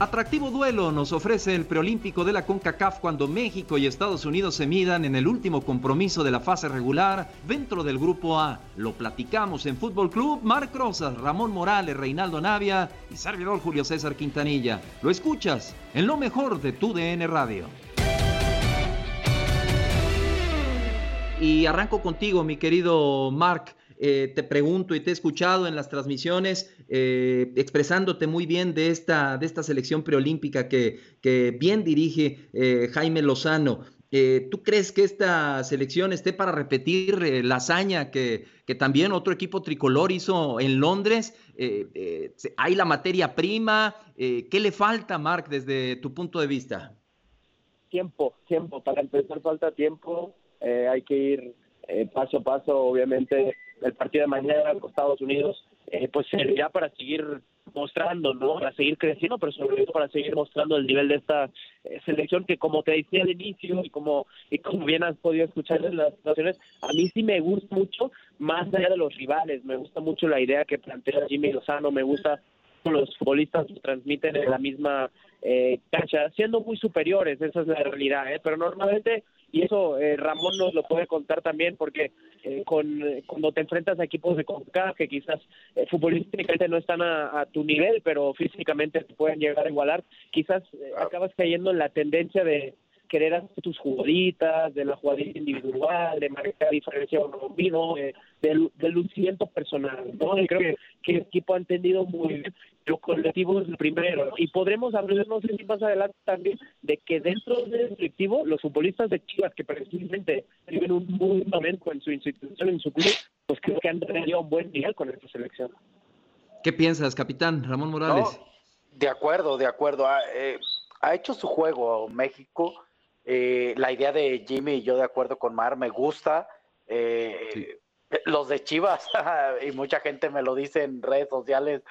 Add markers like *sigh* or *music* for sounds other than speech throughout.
Atractivo duelo nos ofrece el preolímpico de la CONCACAF cuando México y Estados Unidos se midan en el último compromiso de la fase regular dentro del grupo A. Lo platicamos en Fútbol Club, Marc Rosas, Ramón Morales, Reinaldo Navia y servidor Julio César Quintanilla. Lo escuchas en lo mejor de tu DN Radio. Y arranco contigo, mi querido Marc. Eh, te pregunto y te he escuchado en las transmisiones eh, expresándote muy bien de esta, de esta selección preolímpica que, que bien dirige eh, Jaime Lozano. ¿Tú crees que esta selección esté para repetir la hazaña que, que, también otro equipo tricolor hizo en Londres? ¿Hay la materia prima? ¿Qué le falta, Marc, desde tu punto de vista? Tiempo, tiempo. Para empezar falta tiempo. hay que ir paso a paso, obviamente el partido de mañana con Estados Unidos, eh, pues servirá para seguir mostrando, ¿no? Para seguir creciendo, pero sobre todo para seguir mostrando el nivel de esta eh, selección que, como te decía al inicio y como y como bien has podido escuchar en las situaciones, a mí sí me gusta mucho, más allá de los rivales, me gusta mucho la idea que plantea Jimmy Lozano, me gusta los futbolistas transmiten en la misma eh, cancha, siendo muy superiores, esa es la realidad, ¿eh? pero normalmente, y eso eh, Ramón nos lo puede contar también, porque eh, con, cuando te enfrentas a equipos de CONCACAF que quizás eh, futbolísticamente no están a, tu nivel, pero físicamente te pueden llegar a igualar, quizás acabas cayendo en la tendencia de querer hacer tus jugaditas, de la jugadita individual, de marcar diferencia con vino, de, del, del, lucimiento personal, ¿no? Y creo que, que, el equipo ha entendido muy bien lo colectivo es el primero. Y podremos hablar, no sé si más adelante también, de que dentro del colectivo, los futbolistas de Chivas, que precisamente viven un buen momento en su institución, en su club, pues creo que han tenido un buen nivel con esta selección. ¿Qué piensas, capitán Ramón Morales? de acuerdo, de acuerdo. Ha, eh, ha hecho su juego México eh, la idea de Jimmy y yo de acuerdo con Mar me gusta. Eh, los de Chivas, *laughs* y mucha gente me lo dice en redes sociales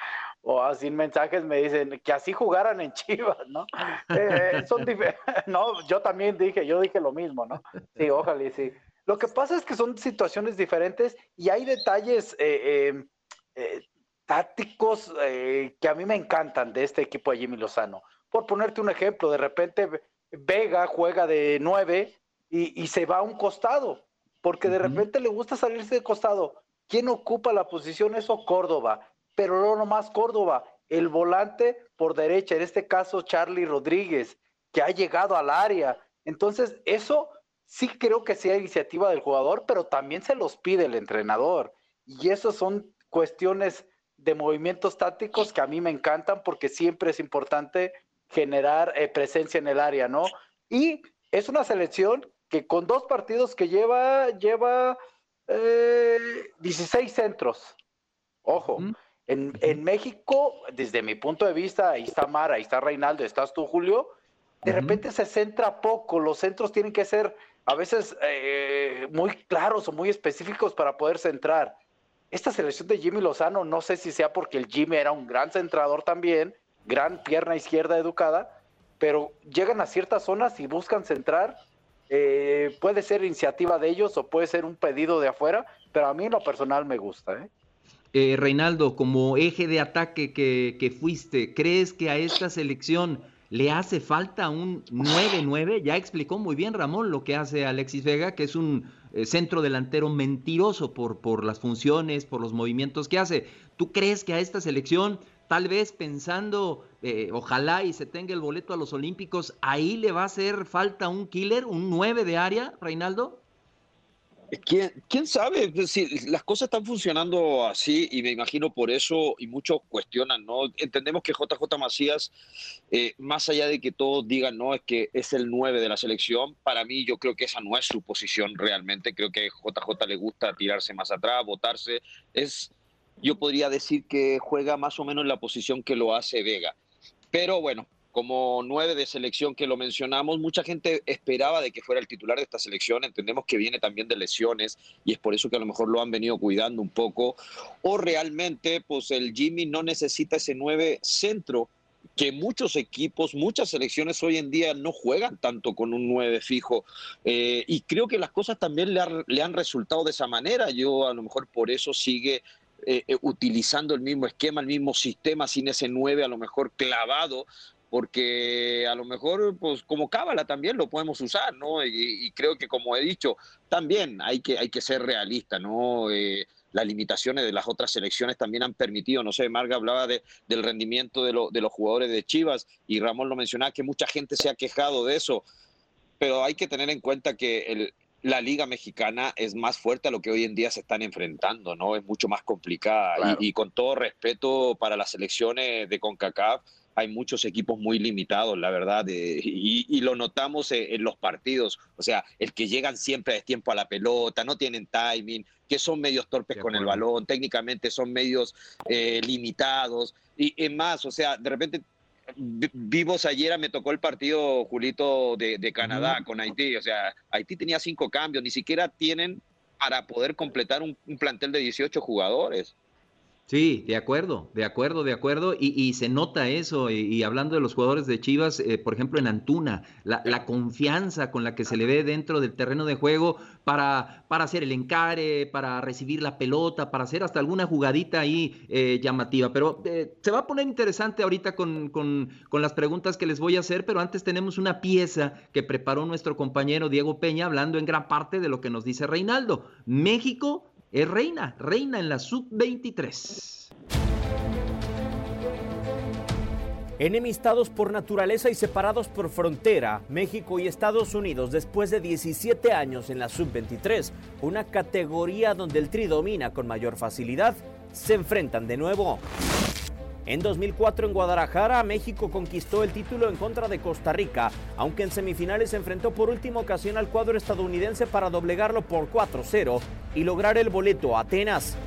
o así en mensajes, me dicen que así jugaran en Chivas, ¿no? Eh, son *laughs* no, yo también dije, yo dije lo mismo, ¿no? Sí, ojalá y sí. Lo que pasa es que son situaciones diferentes y hay detalles tácticos que a mí me encantan de este equipo de Jimmy Lozano. Por ponerte un ejemplo, de repente Vega juega de nueve y, se va a un costado, porque de repente le gusta salirse de costado. ¿Quién ocupa la posición? Eso Córdoba, pero no nomás Córdoba, el volante por derecha, en este caso Charlie Rodríguez, que ha llegado al área. Entonces, eso sí creo que sea iniciativa del jugador, pero también se los pide el entrenador. Y eso son cuestiones de movimientos tácticos que a mí me encantan porque siempre es importante generar eh, presencia en el área, ¿no? Y es una selección que con dos partidos que lleva, lleva 16 eh, centros. Ojo, en, México, desde mi punto de vista, ahí está Mara, ahí está Reinaldo, estás tú, Julio, de repente se centra poco, los centros tienen que ser a veces eh, muy claros o muy específicos para poder centrar. Esta selección de Jimmy Lozano, no sé si sea porque el Jimmy era un gran centrador también, gran pierna izquierda educada, pero llegan a ciertas zonas y buscan centrar. Eh, puede ser iniciativa de ellos o puede ser un pedido de afuera, pero a mí en lo personal me gusta. ¿eh? Eh, Reinaldo, como eje de ataque que, fuiste, ¿crees que a esta selección le hace falta un 9-9? Ya explicó muy bien Ramón lo que hace Alexis Vega, que es un centro delantero mentiroso por, por las funciones, por los movimientos que hace. ¿Tú crees que a esta selección tal vez pensando, eh, ojalá y se tenga el boleto a los Olímpicos, ahí le va a hacer falta un killer, un 9 de área, Reinaldo? ¿Quién, ¿Quién, sabe? Si las cosas están funcionando así y me imagino por eso y muchos cuestionan, ¿no? Entendemos que JJ Macías, eh, más allá de que todos digan, no, es que es el 9 de la selección, para mí yo creo que esa no es su posición realmente, creo que a JJ le gusta tirarse más atrás, botarse, es yo podría decir que juega más o menos en la posición que lo hace Vega. Pero bueno, como nueve de selección que lo mencionamos, mucha gente esperaba de que fuera el titular de esta selección, entendemos que viene también de lesiones y es por eso que a lo mejor lo han venido cuidando un poco, o realmente pues el Jimmy no necesita ese nueve centro que muchos equipos, muchas selecciones hoy en día no juegan tanto con un nueve fijo. Eh, y creo que las cosas también le, le, han resultado de esa manera. Yo a lo mejor por eso sigue eh, eh, utilizando el mismo esquema, el mismo sistema, sin ese nueve a lo mejor clavado porque a lo mejor, pues como cábala también lo podemos usar, ¿no? Y, creo que como he dicho, también hay que, hay que ser realista, ¿no? Eh, las limitaciones de las otras selecciones también han permitido, no sé, Marga hablaba de, del rendimiento de, de los jugadores de Chivas y Ramón lo mencionaba, que mucha gente se ha quejado de eso, pero hay que tener en cuenta que el, la liga mexicana es más fuerte a lo que hoy en día se están enfrentando, ¿no? Es mucho más complicada y, y, con todo respeto para las selecciones de CONCACAF, hay muchos equipos muy limitados, la verdad, y, lo notamos en, los partidos. O sea, el que llegan siempre a tiempo a la pelota, no tienen timing, que son medios torpes con el balón, técnicamente son medios eh, limitados. Y es más, o sea, de repente vivos ayer me tocó el partido, Julito, de, Canadá con Haití. O sea, Haití tenía cinco cambios, ni siquiera tienen para poder completar un, un plantel de 18 jugadores. Sí, de acuerdo, de acuerdo, de acuerdo. Y, se nota eso. Y, hablando de los jugadores de Chivas, eh, por ejemplo, en Antuna, la, confianza con la que se le ve dentro del terreno de juego para, para hacer el encare, para recibir la pelota, para hacer hasta alguna jugadita ahí eh, llamativa. Pero eh, se va a poner interesante ahorita con, con, con las preguntas que les voy a hacer. Pero antes tenemos una pieza que preparó nuestro compañero Diego Peña, hablando en gran parte de lo que nos dice Reinaldo. México es reina, reina en la sub-23. Enemistados por naturaleza y separados por frontera, México y Estados Unidos, después de 17 años en la sub-23, una categoría donde el tri domina con mayor facilidad, se enfrentan de nuevo. En 2004 en Guadalajara, México conquistó el título en contra de Costa Rica, aunque en semifinales se enfrentó por última ocasión al cuadro estadounidense para doblegarlo por 4-0 y lograr el boleto a Atenas.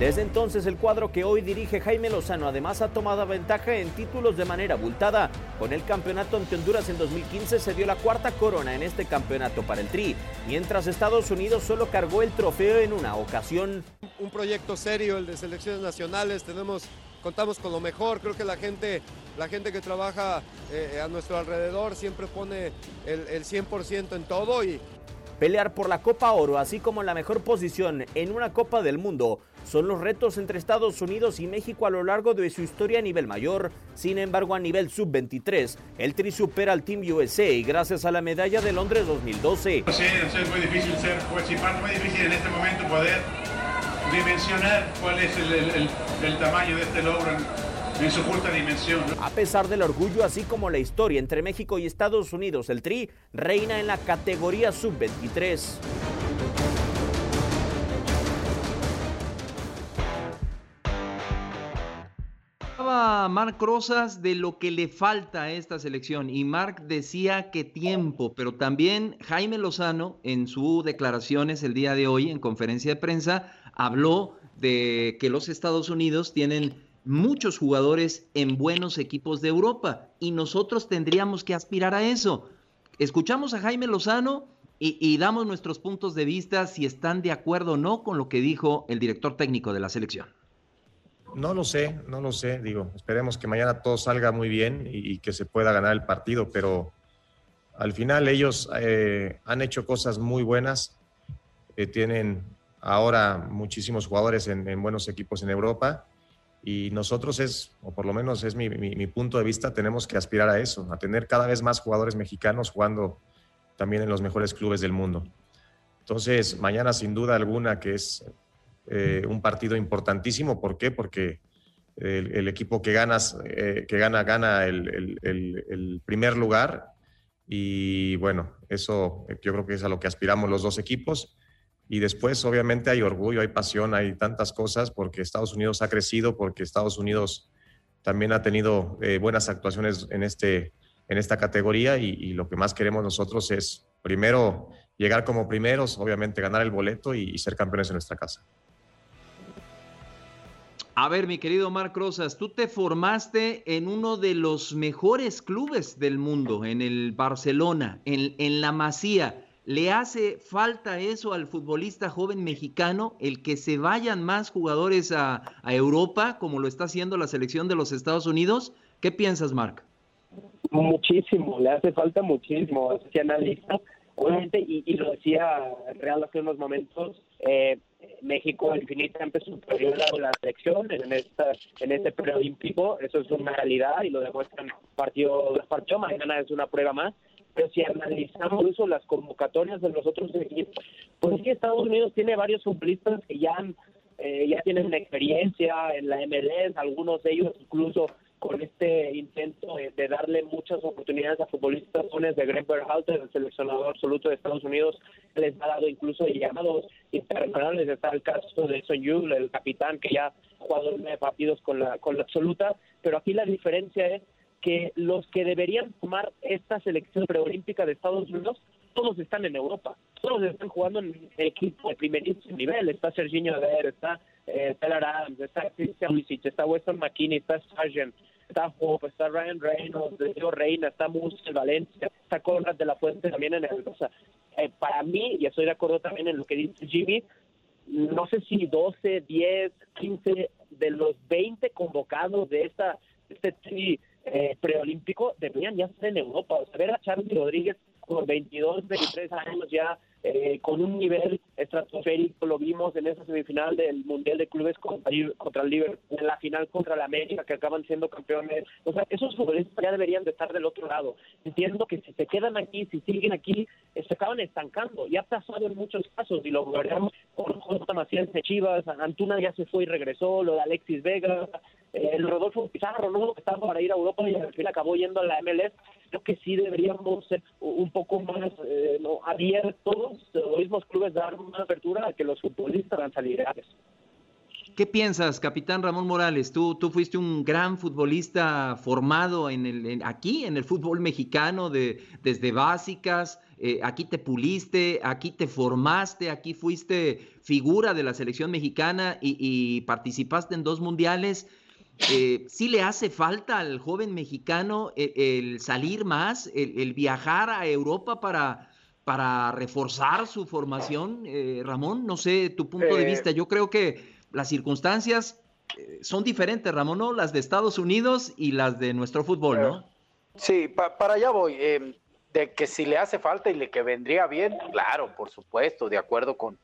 Desde entonces el cuadro que hoy dirige Jaime Lozano además ha tomado ventaja en títulos de manera abultada. Con el campeonato ante Honduras en 2015 se dio la cuarta corona en este campeonato para el Tri, mientras Estados Unidos solo cargó el trofeo en una ocasión. Un proyecto serio, el de selecciones nacionales, tenemos, contamos con lo mejor, creo que la gente, la gente que trabaja eh, a nuestro alrededor siempre pone el, el 100% en todo y, Pelear por la Copa Oro, así como la mejor posición en una Copa del Mundo, son los retos entre Estados Unidos y México a lo largo de su historia a nivel mayor. Sin embargo, a nivel sub-23, el Tri supera al Team USA gracias a la medalla de Londres 2012. Sí, es muy difícil ser participante, muy difícil en este momento poder dimensionar cuál es el, tamaño de este logro en su justa dimensión. A pesar del orgullo, así como la historia entre México y Estados Unidos, el Tri reina en la categoría sub-23. Hablaba Marc Rosas de lo que le falta a esta selección y Marc decía que tiempo, pero también Jaime Lozano en sus declaraciones el día de hoy en conferencia de prensa habló de que los Estados Unidos tienen muchos jugadores en buenos equipos de Europa y nosotros tendríamos que aspirar a eso. Escuchamos a Jaime Lozano y, damos nuestros puntos de vista si están de acuerdo o no con lo que dijo el director técnico de la selección. No lo sé, no lo sé. Digo, esperemos que mañana todo salga muy bien y, que se pueda ganar el partido, pero al final ellos eh, han hecho cosas muy buenas. Eh, tienen ahora muchísimos jugadores en buenos equipos en Europa y nosotros es, o por lo menos es mi, punto de vista, tenemos que aspirar a eso, a tener cada vez más jugadores mexicanos jugando también en los mejores clubes del mundo. Entonces, mañana sin duda alguna que es eh, un partido importantísimo. ¿Por qué? Porque el, equipo que, ganas, eh, que gana, gana el, el, primer lugar. Y bueno, eso yo creo que es a lo que aspiramos los dos equipos. Y después, obviamente, hay orgullo, hay pasión, hay tantas cosas porque Estados Unidos ha crecido, porque Estados Unidos también ha tenido eh, buenas actuaciones en, este, en esta categoría y, lo que más queremos nosotros es, primero, llegar como primeros, obviamente ganar el boleto y, ser campeones en nuestra casa. A ver, mi querido Marc Rosas, tú te formaste en uno de los mejores clubes del mundo, en el Barcelona, en, en la Masía. ¿Le hace falta eso al futbolista joven mexicano, el que se vayan más jugadores a, Europa, como lo está haciendo la selección de los Estados Unidos? ¿Qué piensas, Marc? Muchísimo, le hace falta muchísimo. Se analiza, obviamente, y, lo decía Real hace unos momentos, eh, México infinitamente superior a la selección en esta en este preolímpico, eso es una realidad y lo demuestran partido partido, mañana es una prueba más pero si analizamos eso, las convocatorias de los otros equipos, pues sí, Estados Unidos tiene varios futbolistas que ya, eh, ya tienen experiencia en la MLS, algunos de ellos incluso con este intento de, darle muchas oportunidades a futbolistas jóvenes de Greg Berhalter, el seleccionador absoluto de Estados Unidos, les ha dado incluso llamados internacionales. Está el caso de Son Yul, el capitán que ya ha jugado nueve partidos con la, con la absoluta, pero aquí la diferencia es que los que deberían tomar esta selección preolímpica de Estados Unidos, todos están en Europa, todos están jugando en equipo de primerísimo nivel. Está Serginho Ver, está eh, Adams, está Christian Pulisic, está Weston McKinney, está Sargent, está Hope, está Ryan Reynolds, Diego Reina, está Musel Valencia, está Conrad de la Fuente también en el... O sea, eh, para mí, y estoy de acuerdo también en lo que dice Jimmy, no sé si 12, 10, 15 de los 20 convocados de esta este eh, preolímpico deberían ya estar en Europa. O sea, ver a Charlie Rodríguez con 22, 23 años ya eh, con un nivel estratosférico, lo vimos en esa semifinal del Mundial de Clubes contra, el Liverpool, en la final contra la América, que acaban siendo campeones. O sea, esos futbolistas ya deberían de estar del otro lado. Entiendo que si se quedan aquí, si siguen aquí, eh, se acaban estancando. Ya ha pasado en muchos casos, y lo veremos con J. Macías de Chivas, Antuna ya se fue y regresó, lo de Alexis Vega, eh, el Rodolfo Pizarro, ¿no? Que estaba para ir a Europa y al fin acabó yendo a la MLS. Creo que sí deberíamos ser un poco más eh, ¿no? abiertos, los mismos clubes dar una apertura a que los futbolistas van a salir ¿Qué piensas, capitán Ramón Morales? Tú, tú fuiste un gran futbolista formado en el, aquí, en el fútbol mexicano, de, desde básicas, eh, aquí te puliste, aquí te formaste, aquí fuiste figura de la selección mexicana y participaste en dos mundiales. Eh, sí le hace falta al joven mexicano el, salir más, el, viajar a Europa para, para reforzar su formación. Eh, Ramón, no sé tu punto de eh, vista. Yo creo que las circunstancias son diferentes, Ramón, ¿no? Las de Estados Unidos y las de nuestro fútbol, ¿no? Sí, para allá voy. De que si le hace falta y le que vendría bien, claro, por supuesto, de acuerdo con,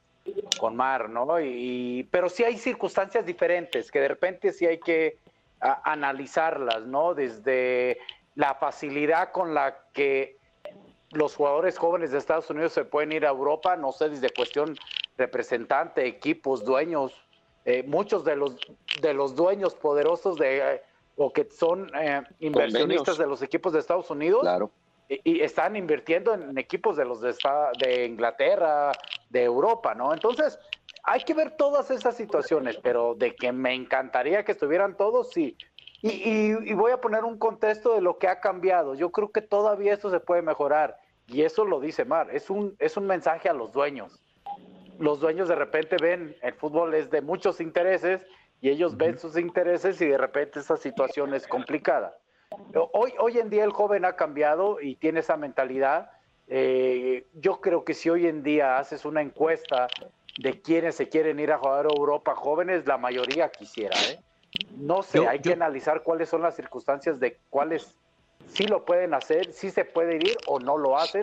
con Mar, ¿no? Y, pero sí hay circunstancias diferentes, que de repente sí hay que analizarlas, ¿no? Desde la facilidad con la que los jugadores jóvenes de Estados Unidos se pueden ir a Europa, no sé, desde cuestión representante, equipos, dueños, eh, muchos de los, de los dueños poderosos de, eh, o que son eh, inversionistas de los equipos de Estados Unidos. Claro. Y, están invirtiendo en equipos de los de, de Inglaterra, de Europa, ¿no? Entonces, hay que ver todas esas situaciones, pero de que me encantaría que estuvieran todos, sí. Y, voy a poner un contexto de lo que ha cambiado. Yo creo que todavía esto se puede mejorar. Y eso lo dice Mar. Es un, es un mensaje a los dueños. Los dueños de repente ven, el fútbol es de muchos intereses y ellos ven sus intereses y de repente esa situación es complicada. Hoy, hoy en día el joven ha cambiado y tiene esa mentalidad. Eh, yo creo que si hoy en día haces una encuesta de quienes se quieren ir a jugar a Europa jóvenes, la mayoría quisiera. ¿eh? No sé, hay que analizar cuáles son las circunstancias de cuáles sí lo pueden hacer, sí se puede ir o no lo hacen,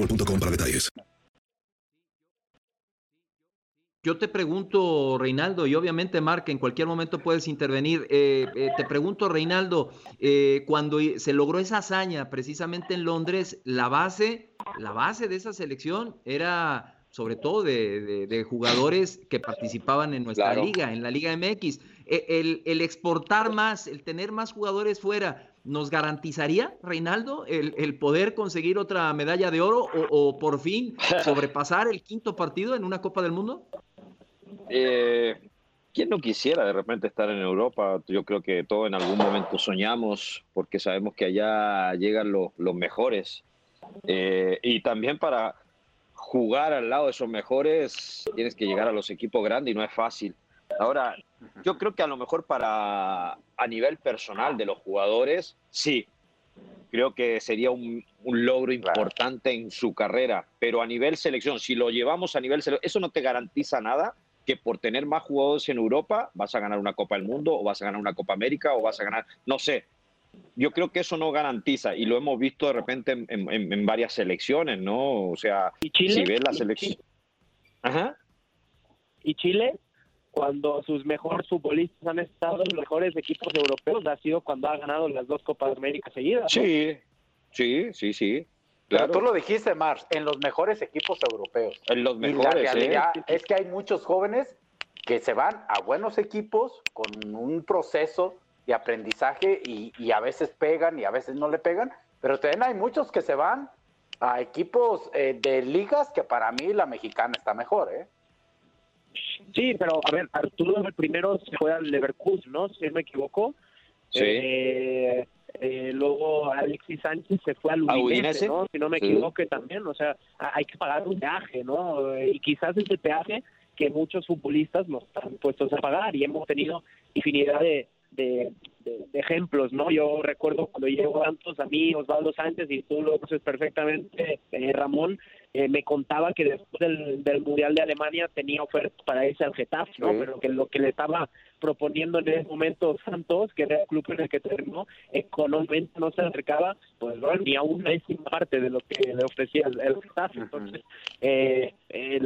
boostmobile.com para detalles. Yo te pregunto, Reinaldo, y obviamente, Mark, en cualquier momento puedes intervenir. Eh, eh, te pregunto, Reinaldo, eh, cuando se logró esa hazaña precisamente en Londres, la base, la base de esa selección era sobre todo de, jugadores que participaban en nuestra liga, en la Liga MX. E, el, el, exportar más, el tener más jugadores fuera, ¿nos garantizaría, Reinaldo, el, poder conseguir otra medalla de oro o, por fin *laughs* sobrepasar el quinto partido en una Copa del Mundo? Eh, ¿Quién no quisiera de repente estar en Europa? Yo creo que todos en algún momento soñamos porque sabemos que allá llegan los, mejores. Eh, y también para jugar al lado de esos mejores tienes que llegar a los equipos grandes y no es fácil. Ahora, yo creo que a lo mejor para a nivel personal de los jugadores, sí, creo que sería un, logro importante en su carrera, pero a nivel selección, si lo llevamos a nivel selección, eso no te garantiza nada que por tener más jugadores en Europa vas a ganar una Copa del Mundo o vas a ganar una Copa América o vas a ganar, no sé. Yo creo que eso no garantiza y lo hemos visto de repente en, varias selecciones, ¿no? O sea, si ves la selección... Ajá. ¿Y Chile? Cuando sus mejores futbolistas han estado en los mejores equipos europeos, ha sido cuando ha ganado las dos Copas de América seguidas. Sí, sí, sí, sí. Claro. Pero tú lo dijiste, Mars, en los mejores equipos europeos. En los mejores. Y la realidad es que hay muchos jóvenes que se van a buenos equipos con un proceso de aprendizaje y, a veces pegan y a veces no le pegan, pero también hay muchos que se van a equipos eh, de ligas que para mí la mexicana está mejor, ¿eh? Sí, pero a ver, Arturo el primero se fue al Leverkusen, ¿no? Si no me equivoco. Sí. Eh, eh, luego Alexis Sánchez se fue al Udinese, ¿no? Si no me equivoco también, o sea, hay que pagar un peaje, ¿no? Y quizás ese peaje que muchos futbolistas nos están puestos a pagar y hemos tenido infinidad de, de, ejemplos, ¿no? Yo recuerdo cuando llegó tantos a mí, Osvaldo Sánchez, y tú lo conoces perfectamente, eh, Ramón, eh, me contaba que después del, del, Mundial de Alemania tenía ofertas para irse al Getafe, ¿no? Pero que lo que le estaba proponiendo en ese momento Santos, que era el club en el que terminó, económicamente no se acercaba, pues ni a una décima parte de lo que le ofrecía el, Getafe. Entonces, eh, eh,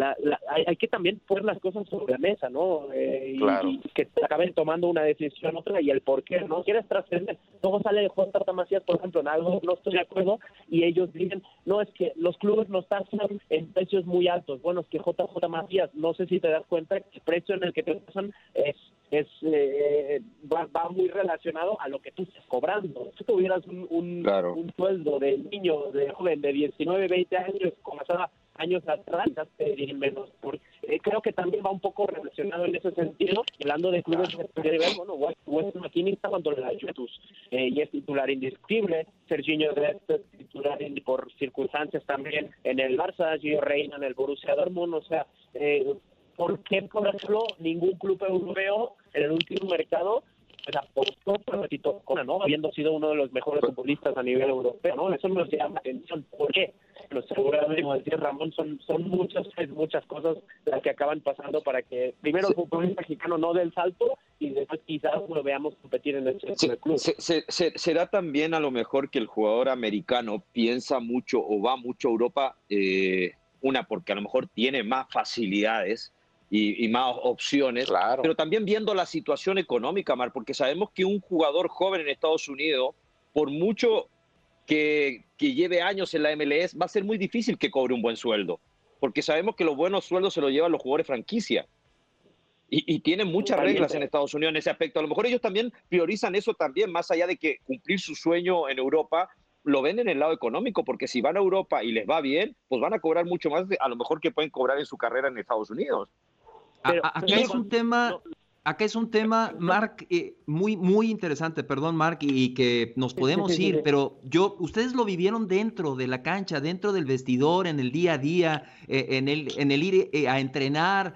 hay, que también poner las cosas sobre la mesa, ¿no? y, que acaben tomando una decisión otra y el por qué, ¿no? Quieres trascender. Luego sale J. Macías, por ejemplo, en algo no estoy de acuerdo y ellos dicen, no, es que los clubes no están en precios muy altos. Bueno, es que JJ Macías, no sé si te das cuenta que el precio en el que te pasan es, es eh, va, muy relacionado a lo que tú estás cobrando. Si tuvieras un, un, un sueldo de niño, de joven de 19, 20 años, como estaba años atrás ya pedirían menos. Por, eh, creo que también va un poco relacionado en ese sentido, hablando de clubes de nivel, bueno, West McKinney está cuando la Juventus eh, y es titular indiscutible, Serginho Dest es titular por circunstancias también en el Barça, Gio Reina en el Borussia Dortmund, o sea, eh, ¿por qué, por ejemplo, ningún club europeo en el último mercado pues apostó por Tito Cona, ¿no? Habiendo sido uno de los mejores futbolistas a nivel europeo, ¿no? Eso nos llama atención. ¿Por qué? Pero seguramente, como decía Ramón, son, son muchas, muchas cosas las que acaban pasando para que primero el futbolista mexicano no dé el salto y después quizás lo veamos competir en este club. será también a lo mejor que el jugador americano piensa mucho o va mucho a Europa, eh, una porque a lo mejor tiene más facilidades y, más opciones, pero también viendo la situación económica, Mar, porque sabemos que un jugador joven en Estados Unidos, por mucho que, que lleve años en la MLS, va a ser muy difícil que cobre un buen sueldo, porque sabemos que los buenos sueldos se los llevan los jugadores franquicia. Y, y, tienen muchas reglas en Estados Unidos en ese aspecto. A lo mejor ellos también priorizan eso también, más allá de que cumplir su sueño en Europa, lo ven en el lado económico, porque si van a Europa y les va bien, pues van a cobrar mucho más de a lo mejor que pueden cobrar en su carrera en Estados Unidos acá es un tema, acá es un tema, Mark, eh, muy, muy interesante, perdón, Mark, y, que nos podemos ir, pero yo, ustedes lo vivieron dentro de la cancha, dentro del vestidor, en el día a día, eh, en, el, en el ir eh, a entrenar.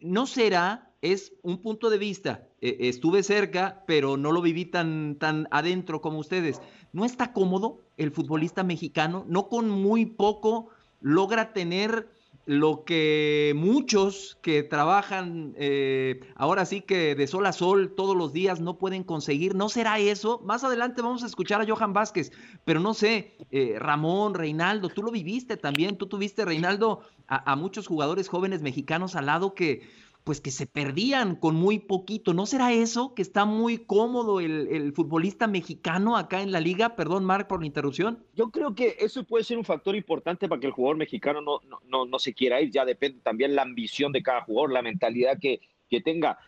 ¿No será? Es un punto de vista. estuve cerca, pero no lo viví tan, tan adentro como ustedes. ¿No está cómodo el futbolista mexicano? ¿No con muy poco logra tener lo que muchos que trabajan eh, ahora sí que de sol a sol todos los días no pueden conseguir. ¿No será eso? Más adelante vamos a escuchar a Johan Vázquez, pero no sé, eh, Ramón, Reinaldo, tú lo viviste también, tú tuviste, Reinaldo, a muchos jugadores jóvenes mexicanos al lado que pues que se perdían con muy poquito. ¿No será eso que está muy cómodo el, futbolista mexicano acá en la liga? Perdón, Marc, por la interrupción. Yo creo que eso puede ser un factor importante para que el jugador mexicano no, no, no, se quiera ir. Ya depende también la ambición de cada jugador, la mentalidad que, que tenga.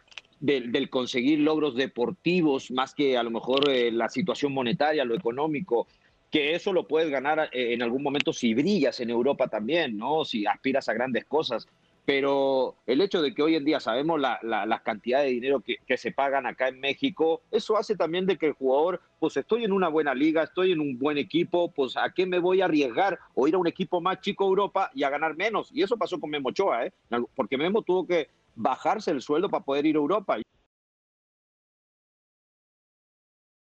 Del, conseguir logros deportivos más que a lo mejor eh, la situación monetaria, lo económico, que eso lo puedes ganar eh, en algún momento si brillas en Europa también, ¿no? Si aspiras a grandes cosas pero el hecho de que hoy en día sabemos la, la, cantidad de dinero que, que, se pagan acá en México, eso hace también de que el jugador, pues estoy en una buena liga, estoy en un buen equipo, pues a qué me voy a arriesgar o ir a un equipo más chico Europa y a ganar menos. Y eso pasó con Memo Ochoa, ¿eh? porque Memo tuvo que bajarse el sueldo para poder ir a Europa.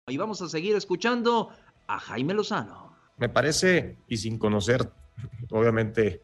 Y vamos a seguir escuchando a Jaime Lozano. Me parece, y sin conocer, obviamente,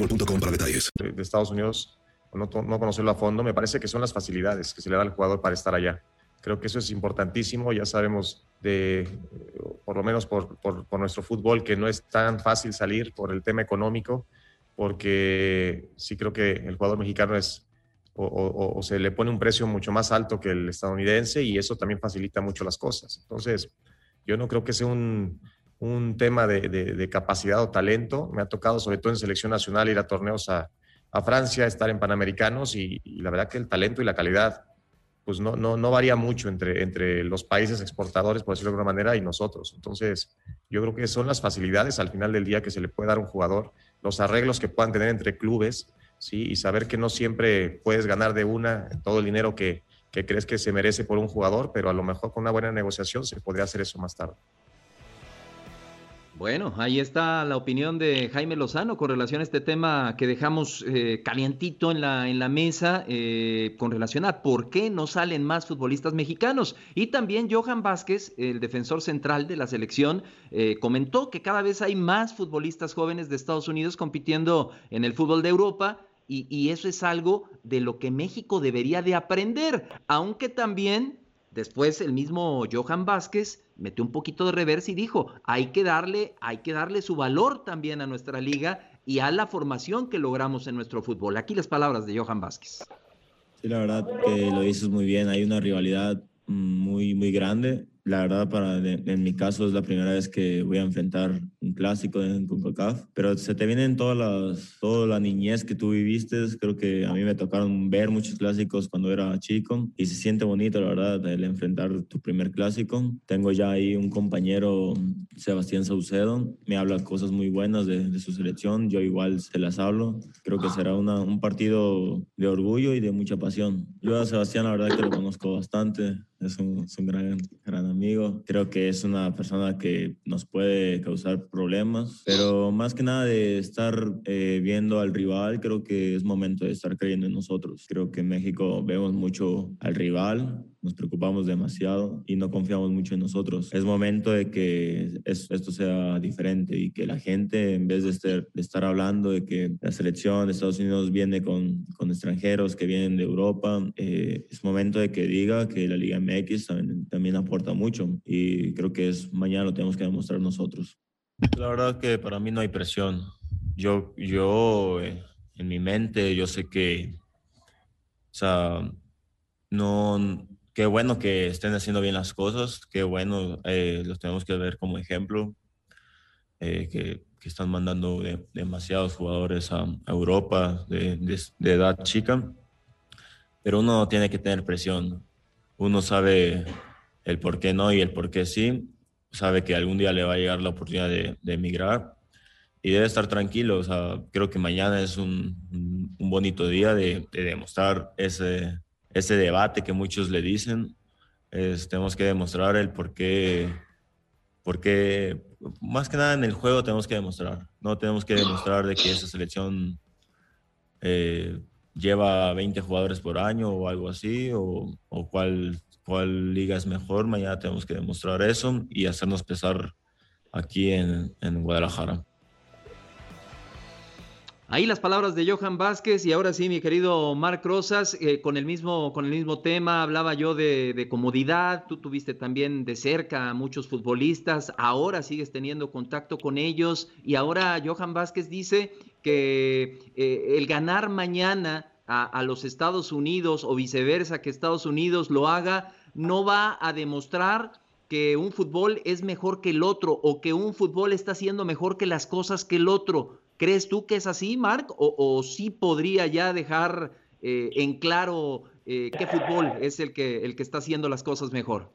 boostmobile para detalles. De, Estados Unidos, no, no conocerlo a fondo, me parece que son las facilidades que se le da al jugador para estar allá. Creo que eso es importantísimo. Ya sabemos de, por lo menos por, por, nuestro fútbol, que no es tan fácil salir por el tema económico, porque sí creo que el jugador mexicano es o, se le pone un precio mucho más alto que el estadounidense y eso también facilita mucho las cosas. Entonces, yo no creo que sea un, un tema de, de, capacidad o talento. Me ha tocado, sobre todo en selección nacional, ir a torneos a, a Francia, estar en Panamericanos y, la verdad que el talento y la calidad pues no, no, no varía mucho entre, entre los países exportadores, por decirlo de alguna manera, y nosotros. Entonces, yo creo que son las facilidades al final del día que se le puede dar a un jugador, los arreglos que puedan tener entre clubes, ¿sí? y saber que no siempre puedes ganar de una todo el dinero que, que crees que se merece por un jugador, pero a lo mejor con una buena negociación se podría hacer eso más tarde. Bueno, ahí está la opinión de Jaime Lozano con relación a este tema que dejamos eh, calientito en la, en la mesa eh, con relación a por qué no salen más futbolistas mexicanos. Y también Johan Vázquez, el defensor central de la selección, eh, comentó que cada vez hay más futbolistas jóvenes de Estados Unidos compitiendo en el fútbol de Europa. Y, y eso es algo de lo que México debería de aprender, aunque también Después el mismo Johan Vázquez metió un poquito de reversa y dijo, hay que darle, hay que darle su valor también a nuestra liga y a la formación que logramos en nuestro fútbol. Aquí las palabras de Johan Vázquez. Sí, la verdad que lo dices muy bien, hay una rivalidad muy, muy grande la verdad, para, en mi caso es la primera vez que voy a enfrentar un clásico en CONCACAF, pero se te vienen todas las, toda la niñez que tú viviste. Creo que a mí me tocaron ver muchos clásicos cuando era chico y se siente bonito, la verdad, el enfrentar tu primer clásico. Tengo ya ahí un compañero, Sebastián Saucedo, me habla cosas muy buenas de, de su selección, yo igual se las hablo. Creo que será una, un partido de orgullo y de mucha pasión. Yo a Sebastián, la verdad, que lo conozco bastante es un, gran, gran amigo. Creo que es una persona que nos puede causar problemas, pero más que nada de estar eh, viendo al rival, creo que es momento de estar creyendo en nosotros. Creo que en México vemos mucho al rival, nos preocupamos demasiado y no confiamos mucho en nosotros. Es momento de que esto sea diferente y que la gente, en vez de estar, de estar hablando de que la selección de Estados Unidos viene con, con extranjeros que vienen de Europa, eh, es momento de que diga que la Liga MX también, también aporta mucho y creo que es mañana lo tenemos que demostrar nosotros. La verdad que para mí no hay presión. Yo, yo eh, en mi mente, yo sé que, o sea, no, qué bueno que estén haciendo bien las cosas, qué bueno, eh, los tenemos que ver como ejemplo, eh, que, están mandando demasiados jugadores a, Europa de, edad chica, pero uno tiene que tener presión, uno sabe el por qué no y el por qué sí, sabe que algún día le va a llegar la oportunidad de, emigrar. Y debe estar tranquilo, o sea, creo que mañana es un, bonito día de demostrar ese ese debate que muchos le dicen. tenemos que demostrar el por qué, más que nada en el juego tenemos que demostrar. No tenemos que demostrar de que esa selección eh, lleva 20 jugadores por año o algo así, o, o cuál, cuál liga es mejor. Mañana tenemos que demostrar eso y hacernos pesar aquí en, en Guadalajara. Ahí las palabras de Johan Vázquez y ahora sí, mi querido Marc Rosas, eh, con, el mismo, con el mismo tema, hablaba yo de, comodidad, tú tuviste también de cerca a muchos futbolistas, ahora sigues teniendo contacto con ellos y ahora Johan Vázquez dice que eh, el ganar mañana a, a los Estados Unidos o viceversa, que Estados Unidos lo haga, no va a demostrar que un fútbol es mejor que el otro o que un fútbol está haciendo mejor que las cosas que el otro ¿Crees tú que es así, Marc? ¿O, sí podría ya dejar eh, en claro eh, qué fútbol es el que, el que está haciendo las cosas mejor?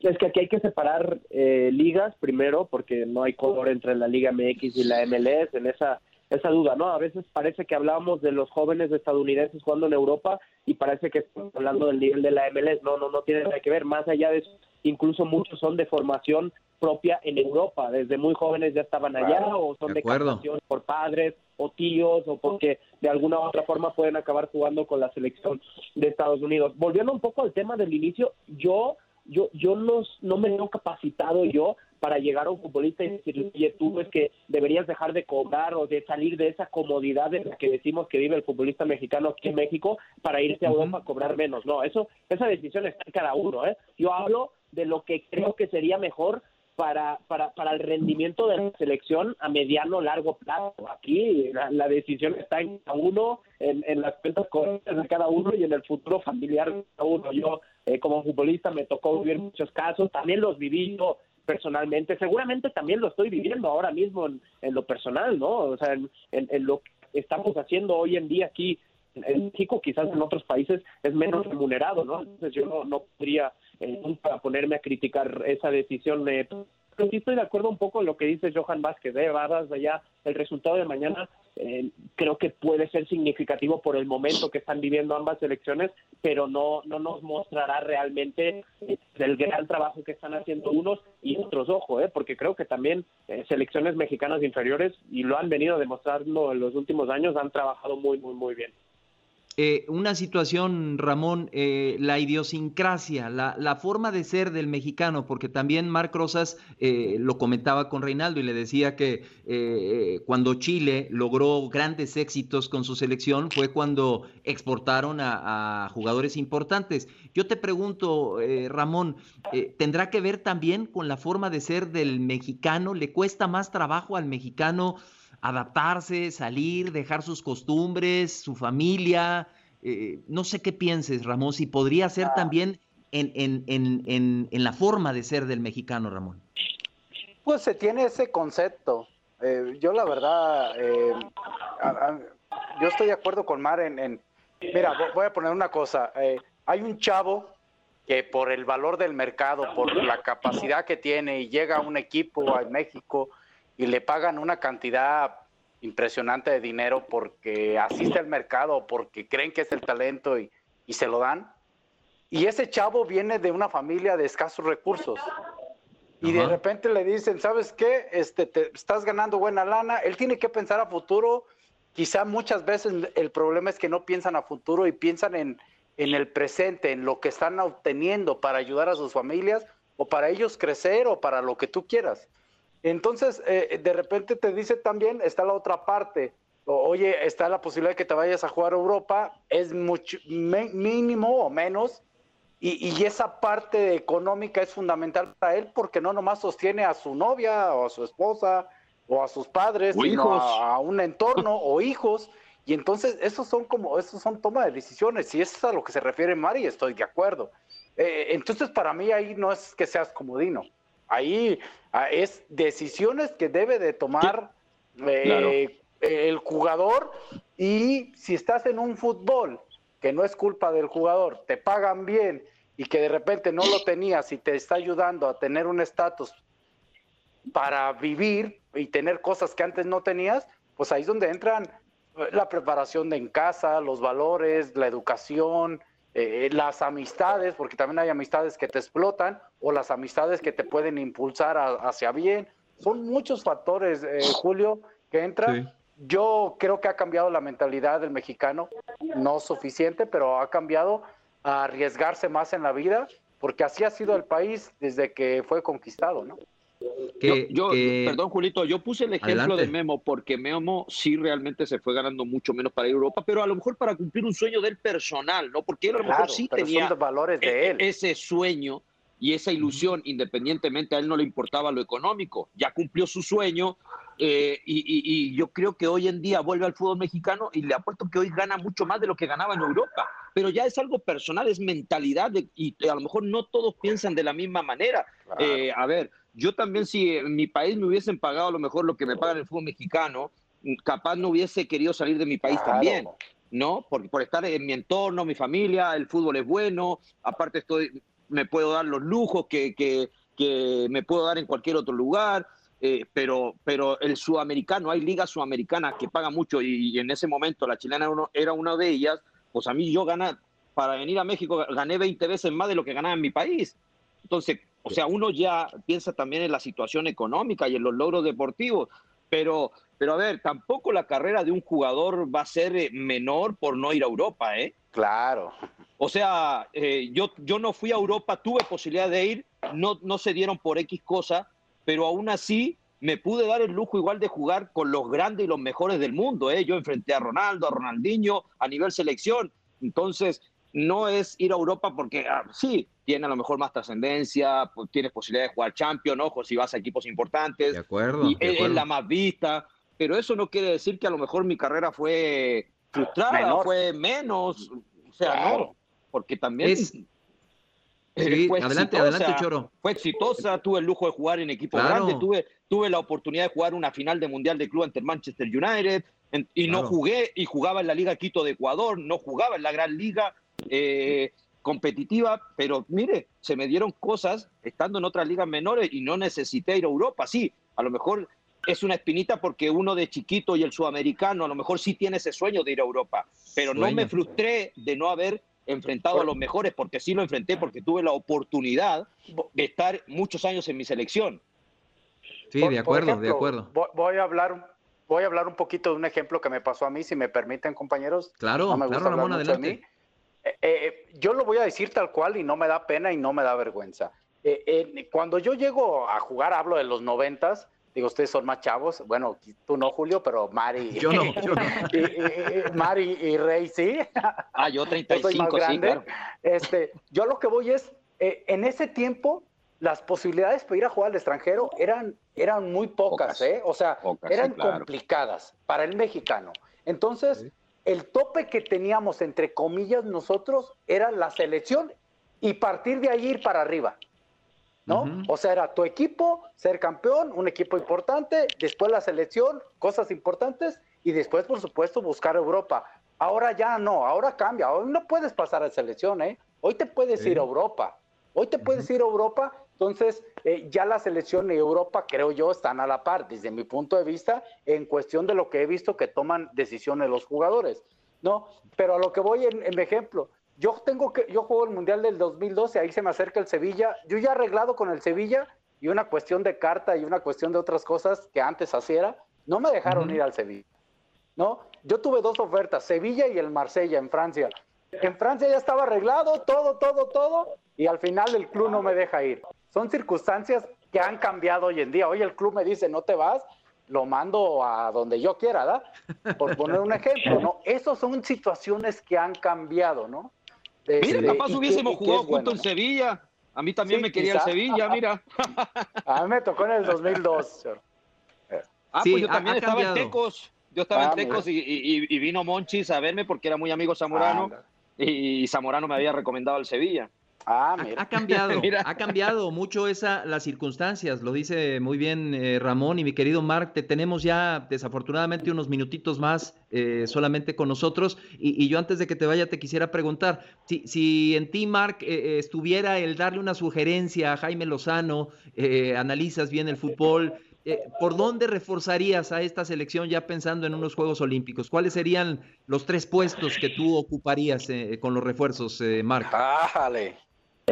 Es que aquí hay que separar eh, ligas primero, porque no hay color entre la Liga MX y la MLS en esa esa duda, ¿no? A veces parece que hablamos de los jóvenes estadounidenses jugando en Europa y parece que estamos hablando del nivel de la MLS. No, no, no tiene nada que ver. Más allá de eso, incluso muchos son de formación propia en Europa. Desde muy jóvenes ya estaban allá o son de, de por padres o tíos o porque de alguna u otra forma pueden acabar jugando con la selección de Estados Unidos. Volviendo un poco al tema del inicio, yo yo yo no, no me veo capacitado yo para llegar a un futbolista y decirle, oye, tú es que deberías dejar de cobrar o de salir de esa comodidad en la que decimos que vive el futbolista mexicano aquí en México para irse a Europa a cobrar menos. No, eso esa decisión está en cada uno. ¿eh? Yo hablo de lo que creo que sería mejor para, para, para el rendimiento de la selección a mediano largo plazo. Aquí la, decisión está en cada uno, en, en las cuentas corrientes de cada uno y en el futuro familiar de cada uno. Yo, eh, como futbolista, me tocó vivir muchos casos, también los viví yo personalmente, seguramente también lo estoy viviendo ahora mismo en, en lo personal, ¿no? O sea, en, en, lo que estamos haciendo hoy en día aquí en México, quizás en otros países es menos remunerado, ¿no? Entonces yo no, no podría eh, para ponerme a criticar esa decisión. Eh, pero sí estoy de acuerdo un poco en lo que dice Johan Vázquez, de ¿eh? Barras, allá el resultado de mañana eh, creo que puede ser significativo por el momento que están viviendo ambas selecciones, pero no, no nos mostrará realmente el gran trabajo que están haciendo unos y otros, ojo, eh, porque creo que también selecciones mexicanas inferiores, y lo han venido demostrando en los últimos años, han trabajado muy, muy, muy bien. Eh, una situación, Ramón, eh, la idiosincrasia, la, forma de ser del mexicano, porque también Marc Rosas eh, lo comentaba con Reinaldo y le decía que cuando Chile logró grandes éxitos con su selección fue cuando exportaron a, a jugadores importantes. Yo te pregunto, Ramón, ¿tendrá que ver también con la forma de ser del mexicano? ¿Le cuesta más trabajo al mexicano? Adaptarse, salir, dejar sus costumbres, su familia. Eh, no sé qué pienses, Ramón, si podría ser ah. también en, en, en, en, la forma de ser del mexicano, Ramón. Pues se tiene ese concepto. Eh, yo la verdad, eh, yo estoy de acuerdo con Mar en... mira, voy a poner una cosa. hay un chavo que por el valor del mercado, por la capacidad que tiene y llega a un equipo en México, y le pagan una cantidad impresionante de dinero porque asiste al mercado, porque creen que es el talento y, se lo dan. Y ese chavo viene de una familia de escasos recursos. Y de repente le dicen, ¿sabes qué? Este, te estás ganando buena lana. Él tiene que pensar a futuro. Quizá muchas veces el problema es que no piensan a futuro y piensan en, en el presente, en lo que están obteniendo para ayudar a sus familias o para ellos crecer o para lo que tú quieras. Entonces, eh, de repente te dice también, está la otra parte, oye, está la posibilidad de que te vayas a jugar a Europa, es mucho, mínimo o menos, y, esa parte económica es fundamental para él porque no nomás sostiene a su novia o a su esposa o a sus padres, sino a, un entorno o hijos. Y entonces, esos son como, esos son toma de decisiones, y eso es a lo que se refiere Mari, estoy de acuerdo. Eh, entonces, para mí ahí no es que seas comodino. Ahí ah, es decisiones que debe de tomar eh, el jugador y si estás en un fútbol que no es culpa del jugador, te pagan bien y que de repente no lo tenías y te está ayudando a tener un estatus para vivir y tener cosas que antes no tenías, pues ahí es donde entran la preparación de en casa, los valores, la educación, eh, las amistades, porque también hay amistades que te explotan o las amistades que te pueden impulsar hacia bien. Son muchos factores, eh, Julio, que entran. Yo creo que ha cambiado la mentalidad del mexicano, no suficiente, pero ha cambiado a arriesgarse más en la vida, porque así ha sido el país desde que fue conquistado, ¿no? Yo, perdón, Julito, yo puse el ejemplo de Memo porque Memo sí realmente se fue ganando mucho menos para Europa, pero a lo mejor para cumplir un sueño del personal, ¿no? Porque él a lo mejor sí tenía valores de e, él. ese sueño y esa ilusión, independientemente a él no le importaba lo económico, ya cumplió su sueño eh, y, yo creo que hoy en día vuelve al fútbol mexicano y le apuesto que hoy gana mucho más de lo que ganaba en Europa, pero ya es algo personal, es mentalidad y a lo mejor no todos piensan de la misma manera. Eh, a ver, yo también, si en mi país me hubiesen pagado a lo mejor lo que me pagan el fútbol mexicano, capaz no hubiese querido salir de mi país también, ¿no? Porque por estar en mi entorno, mi familia, el fútbol es bueno, aparte estoy, me puedo dar los lujos que, que, que me puedo dar en cualquier otro lugar. Eh, pero, pero el sudamericano, hay ligas sudamericanas que pagan mucho y, en ese momento la chilena era una de ellas, pues a mí yo gané, para venir a México gané 20 veces más de lo que ganaba en mi país. Entonces, o sea, uno ya piensa también en la situación económica y en los logros deportivos, pero, pero a ver, tampoco la carrera de un jugador va a ser eh, menor por no ir a Europa, ¿eh? Claro. O sea, eh, yo, yo no fui a Europa, tuve posibilidad de ir, no, no se dieron por X cosa, pero aún así me pude dar el lujo igual de jugar con los grandes y los mejores del mundo. ¿eh? Yo enfrenté a Ronaldo, a Ronaldinho a nivel selección. Entonces, no es ir a Europa porque ah, sí, tiene a lo mejor más trascendencia, pues, tienes posibilidad de jugar champion, ojo, si vas a equipos importantes. De acuerdo. Y de es, la más vista, pero eso no quiere decir que a lo mejor mi carrera fue frustrada, Menor. fue menos. O sea, Claro. no, porque también. Es- Sí, fue adelante, exitosa, adelante, Choro. Fue exitosa, tuve el lujo de jugar en equipos Claro. grandes, tuve, tuve la oportunidad de jugar una final de Mundial de Club ante el Manchester United, en- y no jugué, y jugaba en la Liga Quito de Ecuador, no jugaba en la Gran Liga eh, competitiva, pero mire, se me dieron cosas estando en otras ligas menores y no necesité ir a Europa. Sí, a lo mejor es una espinita porque uno de chiquito y el sudamericano a lo mejor sí tiene ese sueño de ir a Europa, pero no me frustré de no haber enfrentado a los mejores porque sí lo enfrenté porque tuve la oportunidad de estar muchos años en mi selección. Sí, Por- de acuerdo, de acuerdo. Voy, a hablar, voy a hablar un poquito de un ejemplo que me pasó a mí, si me permiten, compañeros. Claro, No me claro, gusta Ramón, de adelante. mí. Eh, eh, yo lo voy a decir tal cual y no me da pena y no me da vergüenza. Eh, eh, cuando yo llego a jugar, hablo de los noventas, digo, ustedes son más chavos, bueno, tú no, Julio, pero Mari, Yo no, *laughs* yo no. y, y- y- Mari y Rey sí. Ah, yo Yo soy 35, más sí, grande. claro. Este, yo lo que voy es, eh, en ese tiempo, las posibilidades para ir a jugar al extranjero eran, eran muy pocas, Pocas. ¿eh? O sea, Pocas, sí, eran claro. complicadas para el mexicano. Entonces, el tope que teníamos, entre comillas, nosotros, era la selección y partir de ahí ir para arriba. ¿no? Ujú. O sea, era tu equipo, ser campeón, un equipo importante, después la selección, cosas importantes, y después, por supuesto, buscar Europa. Ahora ya no, ahora cambia. Hoy no puedes pasar a selección, ¿eh? Hoy te puedes Sí. ir a Europa. Hoy te puedes ir a Europa. Entonces, eh, ya la selección y Europa, creo yo, están a la par, desde mi punto de vista, en cuestión de lo que he visto que toman decisiones los jugadores, ¿no? Pero a lo que voy en, en mi ejemplo, yo tengo que, yo juego el Mundial del 2012, ahí se me acerca el Sevilla, yo ya arreglado con el Sevilla y una cuestión de carta y una cuestión de otras cosas que antes hacía, no me dejaron ir al Sevilla, ¿no? Yo tuve dos ofertas, Sevilla y el Marsella en Francia. En Francia ya estaba arreglado, todo, todo, todo, y al final el club no me deja ir. Son circunstancias que han cambiado hoy en día. Hoy el club me dice, no te vas, lo mando a donde yo quiera, ¿verdad? Por poner un ejemplo, ¿no? Esas son situaciones que han cambiado, ¿no? Mira, Este, capaz y que- hubiésemos y jugado es bueno, juntos en ¿no? Sevilla. A mí también Sí, me quería quizá. el Sevilla, mira. A mí me tocó en el 2002. señor. Ah, Sí, pues yo también estaba cambiado. en Tecos. Yo estaba Ah, en Tecos y, y- y vino Monchis a verme porque era muy amigo Zamorano. Anda. y Zamorano me había recomendado al Sevilla. Ah, Ha, mira. ha cambiado, *laughs* Mira. ha cambiado mucho esa, las circunstancias, lo dice muy bien eh, Ramón y mi querido Mark, te tenemos ya desafortunadamente unos minutitos más eh, solamente con nosotros y, y yo antes de que te vaya te quisiera preguntar, si, si en ti Mark eh, eh, estuviera el darle una sugerencia a Jaime Lozano, eh, analizas bien el fútbol, eh, ¿por dónde reforzarías a esta selección ya pensando en unos Juegos Olímpicos? ¿Cuáles serían los tres puestos que tú ocuparías eh, con los refuerzos, eh, Mark? Ájale.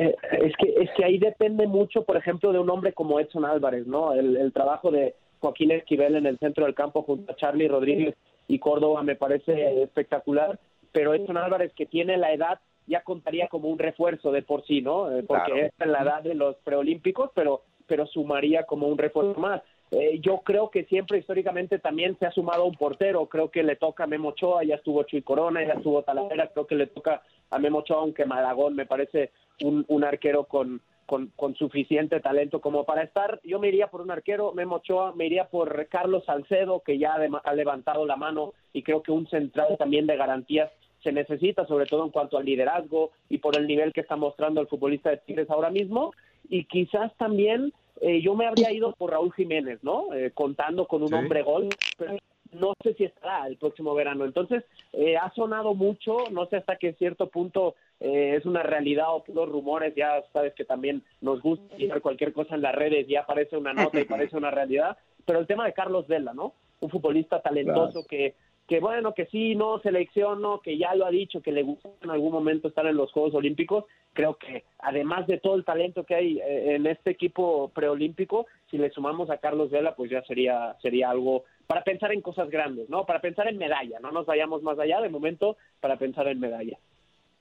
Eh, es que es que ahí depende mucho, por ejemplo, de un hombre como Edson Álvarez, ¿no? El, el trabajo de Joaquín Esquivel en el centro del campo junto a Charlie Rodríguez y Córdoba me parece espectacular, pero Edson Álvarez que tiene la edad ya contaría como un refuerzo de por sí, ¿no? Eh, Porque Claro. es en la edad de los preolímpicos, pero pero sumaría como un refuerzo más. Eh, yo creo que siempre históricamente también se ha sumado un portero. Creo que le toca a Memo Ochoa, ya estuvo Chuy Corona, ya estuvo Talavera. Creo que le toca a Memo Ochoa, aunque Malagón me parece un, un arquero con, con, con suficiente talento como para estar. Yo me iría por un arquero, Memo Ochoa, me iría por Carlos Salcedo, que ya ha levantado la mano y creo que un central también de garantías se necesita, sobre todo en cuanto al liderazgo y por el nivel que está mostrando el futbolista de Tigres ahora mismo. Y quizás también eh, yo me habría ido por Raúl Jiménez, ¿no? Eh, contando con un Sí. hombre gol, pero no sé si estará el próximo verano. Entonces, eh, ha sonado mucho, no sé hasta qué cierto punto eh, es una realidad o puros rumores, ya sabes que también nos gusta tirar cualquier cosa en las redes, ya parece una nota y parece una realidad, pero el tema de Carlos Vela, ¿no? Un futbolista talentoso que que bueno, que sí, no selecciono, que ya lo ha dicho, que le gusta en algún momento estar en los Juegos Olímpicos, creo que además de todo el talento que hay eh, en este equipo preolímpico, si le sumamos a Carlos Vela, pues ya sería, sería algo para pensar en cosas grandes, ¿no? Para pensar en medalla, no nos vayamos más allá de momento para pensar en medalla.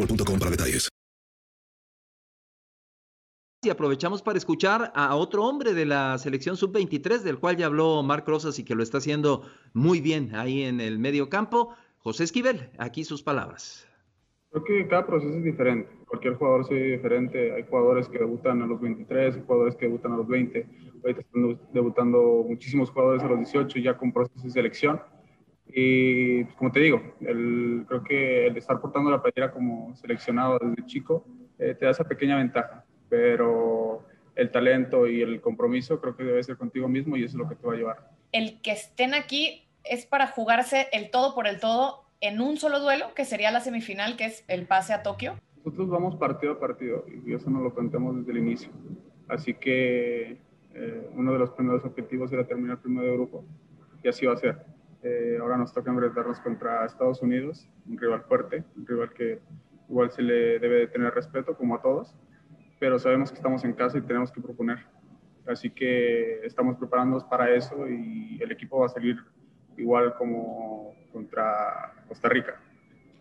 boostmobile.com para detalles. Y aprovechamos para escuchar a otro hombre de la selección sub-23, del cual ya habló Marc Rosas y que lo está haciendo muy bien ahí en el medio campo. José Esquivel, aquí sus palabras. Creo que cada proceso es diferente. Cualquier jugador es diferente. Hay jugadores que debutan a los 23, hay jugadores que debutan a los 20. Ahorita están debutando muchísimos jugadores a los 18 ya con procesos de selección. Y pues, como te digo, el, creo que el estar portando la playera como seleccionado desde chico eh, te da esa pequeña ventaja. Pero el talento y el compromiso creo que debe ser contigo mismo y eso es lo que te va a llevar. El que estén aquí es para jugarse el todo por el todo en un solo duelo, que sería la semifinal, que es el pase a Tokio. Nosotros vamos partido a partido y eso nos lo planteamos desde el inicio. Así que eh, uno de los primeros objetivos era terminar primero de grupo y así va a ser. Eh, ahora nos toca enfrentarnos contra Estados Unidos, un rival fuerte, un rival que igual se le debe de tener respeto como a todos, pero sabemos que estamos en casa y tenemos que proponer. Así que estamos preparándonos para eso y el equipo va a salir igual como contra Costa Rica,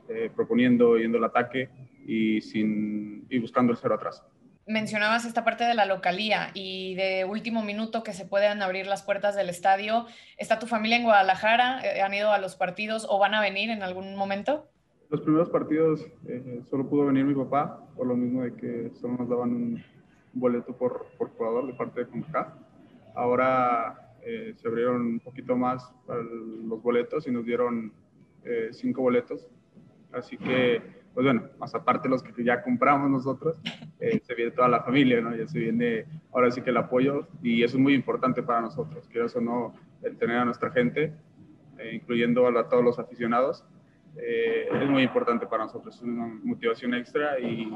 eh, proponiendo, yendo al ataque y, sin, y buscando el cero atrás. Mencionabas esta parte de la localía y de último minuto que se puedan abrir las puertas del estadio. ¿Está tu familia en Guadalajara? Eh, ¿Han ido a los partidos o van a venir en algún momento? Los primeros partidos eh, solo pudo venir mi papá, por lo mismo de que solo nos daban un boleto por, por jugador de parte de CONCACAF. Ahora eh, se abrieron un poquito más para los boletos y nos dieron eh, cinco boletos. Así que, pues bueno, más aparte los que ya compramos nosotros, *laughs* eh, se viene toda la familia, ¿no? Ya se viene ahora sí que el apoyo y eso es muy importante para nosotros. Quiero eso no, el tener a nuestra gente, eh, incluyendo a, a todos los aficionados, eh, es muy importante para nosotros. Es una motivación extra y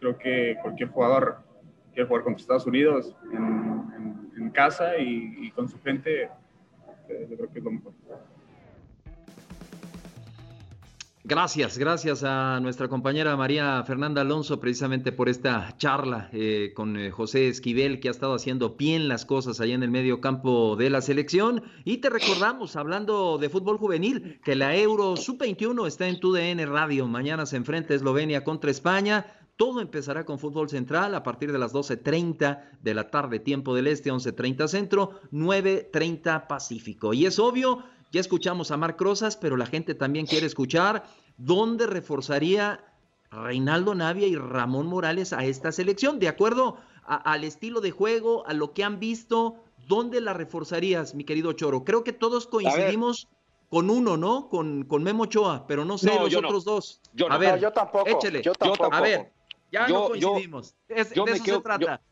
creo que cualquier jugador quiere jugar contra Estados Unidos en, en, en casa y, y, con su gente, eh, yo creo que es lo mejor. Gracias, gracias a nuestra compañera María Fernanda Alonso precisamente por esta charla eh, con eh, José Esquivel que ha estado haciendo bien las cosas allá en el medio campo de la selección. Y te recordamos, hablando de fútbol juvenil, que la Euro Sub-21 está en TUDN Radio. Mañana se enfrenta Eslovenia contra España. Todo empezará con fútbol central a partir de las 12.30 de la tarde, tiempo del este, 11.30 centro, 9.30 pacífico. Y es obvio, ya escuchamos a Marc Rosas, pero la gente también quiere escuchar dónde reforzaría Reinaldo Navia y Ramón Morales a esta selección, de acuerdo a, al estilo de juego, a lo que han visto, ¿dónde la reforzarías, mi querido Choro? Creo que todos coincidimos con uno, ¿no? Con, con Memo Ochoa, pero no sé No, los no. otros dos. Yo no. a ver, No, yo tampoco, Échele. yo tampoco. A ver, ya Yo- no yo- coincidimos. Es- yo de eso quedo- se trata.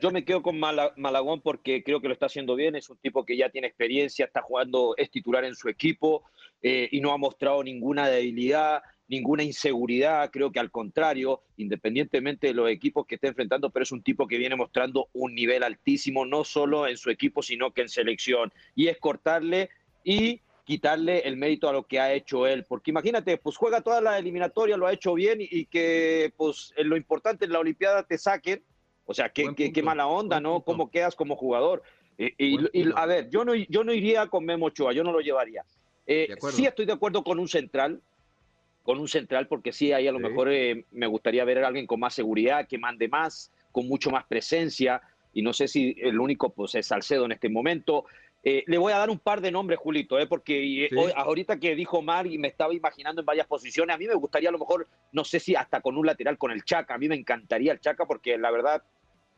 Yo me quedo con Mala- Malagón porque creo que lo está haciendo bien. Es un tipo que ya tiene experiencia, está jugando, es titular en su equipo eh, y no ha mostrado ninguna debilidad, ninguna inseguridad. Creo que al contrario, independientemente de los equipos que esté enfrentando, pero es un tipo que viene mostrando un nivel altísimo, no solo en su equipo, sino que en selección. Y es cortarle y quitarle el mérito a lo que ha hecho él. Porque imagínate, pues juega toda la eliminatoria, lo ha hecho bien y que pues en lo importante en la Olimpiada te saquen. O sea, qué, qué, qué mala onda, ¿no? ¿Cómo quedas como jugador? Eh, y, y, a ver, yo no, yo no iría con Memo Ochoa, yo no lo llevaría. Eh, sí estoy de acuerdo con un central, con un central, porque sí, ahí a lo Sí. mejor eh, me gustaría ver a alguien con más seguridad, que mande más, con mucho más presencia, y no sé si el único pues es Salcedo en este momento. Eh, le voy a dar un par de nombres, Julito, eh, porque eh, Sí. hoy- ahorita que dijo Mar y me estaba imaginando en varias posiciones, a mí me gustaría a lo mejor, no sé si hasta con un lateral con el Chaca, a mí me encantaría el Chaca porque la verdad,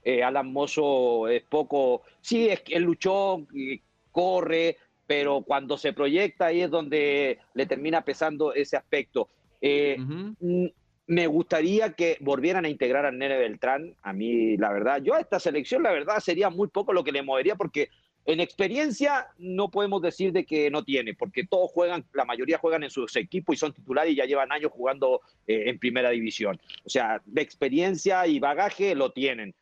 eh, Alan Mozo es poco, sí, es que él luchó, eh, corre, pero cuando se proyecta ahí es donde le termina pesando ese aspecto. Me gustaría que volvieran a integrar a Nene Beltrán. A mí, la verdad, yo a esta selección, la verdad, sería muy poco lo que le movería, porque en experiencia no podemos decir de que no tiene, porque todos juegan, la mayoría juegan en sus equipos y son titulares y ya llevan años jugando eh, en primera división. O sea, de experiencia y bagaje lo tienen.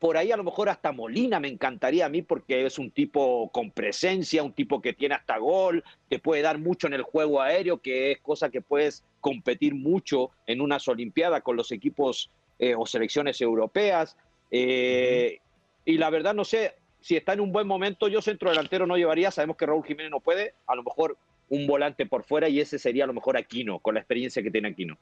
Por ahí a lo mejor hasta Molina me encantaría a mí porque es un tipo con presencia, un tipo que tiene hasta gol, que puede dar mucho en el juego aéreo, que es cosa que puedes competir mucho en unas Olimpiadas con los equipos eh, o selecciones europeas. Eh, Y la verdad no sé si está en un buen momento, yo centro delantero no llevaría, sabemos que Raúl Jiménez no puede, a lo mejor un volante por fuera y ese sería a lo mejor Aquino, con la experiencia que tiene Aquino.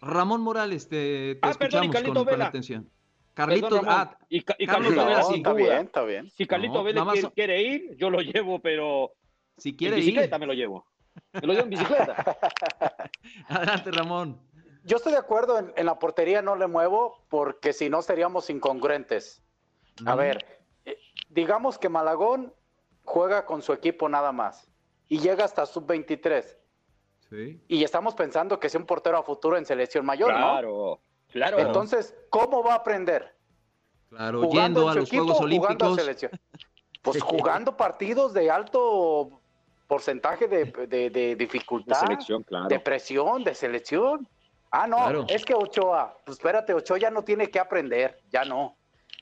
Ramón Morales, te, te Ah, perdón, y con, con Vela. atención. Carlitos, Perdón, ah, y, y Carlos Carlito Vela sin está duda. bien, está bien. Si Carlito No, Vélez quiere, ir, yo lo llevo, pero si en quiere bicicleta ir. me lo llevo. Me lo llevo en bicicleta. *laughs* Adelante, Ramón. Yo estoy de acuerdo, en, en la portería no le muevo porque si no seríamos incongruentes. A ver, digamos que Malagón juega con su equipo nada más y llega hasta sub-23 Sí. y estamos pensando que sea un portero a futuro en selección mayor, ¿no? claro, claro. Entonces, ¿cómo va a aprender? Claro, ¿Jugando yendo en a su los equipo Juegos o jugando a Olímpicos. selección? Pues jugando partidos de alto porcentaje de, de- de dificultad, De selección, claro. de presión, de selección. Ah, no, Claro. es que Ochoa, pues espérate, Ochoa ya no tiene que aprender, ya no.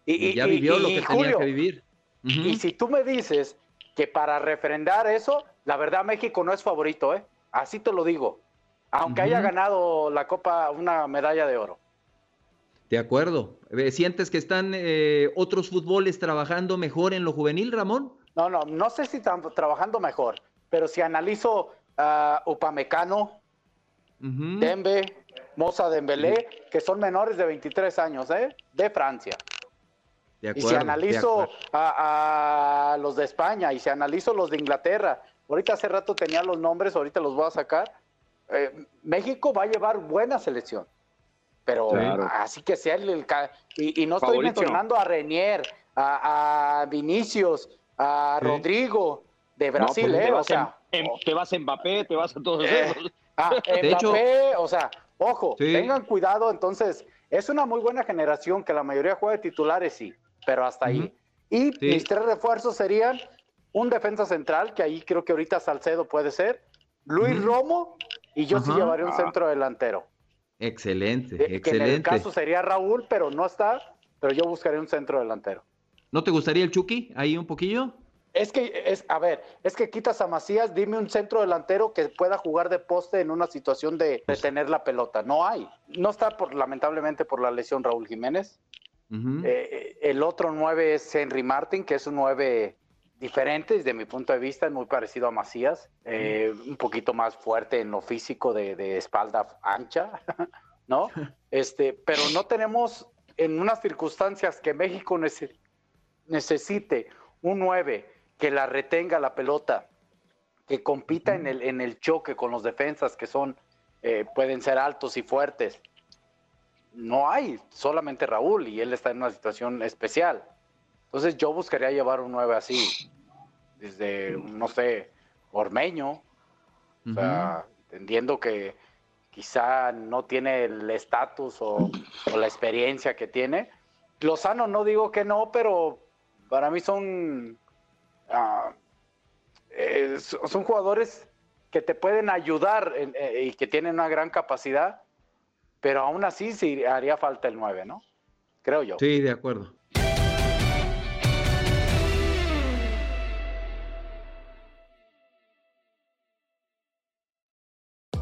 Y, y- ya y- vivió lo y, que tenía Julio, que vivir. Y si tú me dices que para refrendar eso, la verdad México no es favorito, ¿eh? Así te lo digo. Aunque haya ganado la Copa, una medalla de oro. De acuerdo. Eh, ¿Sientes que están eh, otros fútboles trabajando mejor en lo juvenil, Ramón? No, no, no sé si están trabajando mejor, pero si analizo a Upamecano, Ujú. Dembe, Moza Dembélé, que son menores de 23 años, ¿eh? De Francia. De Y si analizo a, a los de España y si analizo los de Inglaterra, ahorita hace rato tenía los nombres, ahorita los voy a sacar. eh, México va a llevar buena selección. Pero Claro. así que sea el, el ca- y, y no estoy Favorito, mencionando a Renier, a, a Vinicius, a Sí. Rodrigo de Brasil, No, pues ¿eh? te, O sea, en, te vas en Mbappé, te vas a todos Eh, esos. Ah, *laughs* De hecho- Mbappé, o sea, ojo, Sí. tengan cuidado, entonces, es una muy buena generación que la mayoría juega de titulares, sí, pero hasta ahí. Y Sí. mis tres refuerzos serían un defensa central, que ahí creo que ahorita Salcedo puede ser, Luis. Romo, y yo sí llevaría un centro delantero. Excelente, Eh, Que en el excelente. caso sería Raúl, pero no está, pero yo buscaría un centro delantero. ¿No te gustaría el Chucky ahí un poquillo? Es que, es, a ver, es que quitas a Macías, dime un centro delantero que pueda jugar de poste en una situación de, de tener la pelota. No hay. No está, por, lamentablemente, por la lesión Raúl Jiménez. Eh, el otro nueve es Henry Martin, que es un nueve diferente desde mi punto de vista, es muy parecido a Macías, eh, un poquito más fuerte en lo físico de, de espalda ancha, *laughs* ¿no? *laughs* Este, pero no tenemos en unas circunstancias que México nece- necesite un 9 que la retenga la pelota, que compita en el, en el choque con los defensas que son, eh, pueden ser altos y fuertes. No hay, solamente Raúl y él está en una situación especial. Entonces yo buscaría llevar un 9 así, desde, no sé, Ormeño. O sea, entendiendo que quizá no tiene el estatus o, o, la experiencia que tiene. Lozano no digo que no, pero para mí son, uh, eh, son jugadores que te pueden ayudar en, eh, y que tienen una gran capacidad, pero aún así sí haría falta el 9, ¿no? Creo yo. Sí, de acuerdo.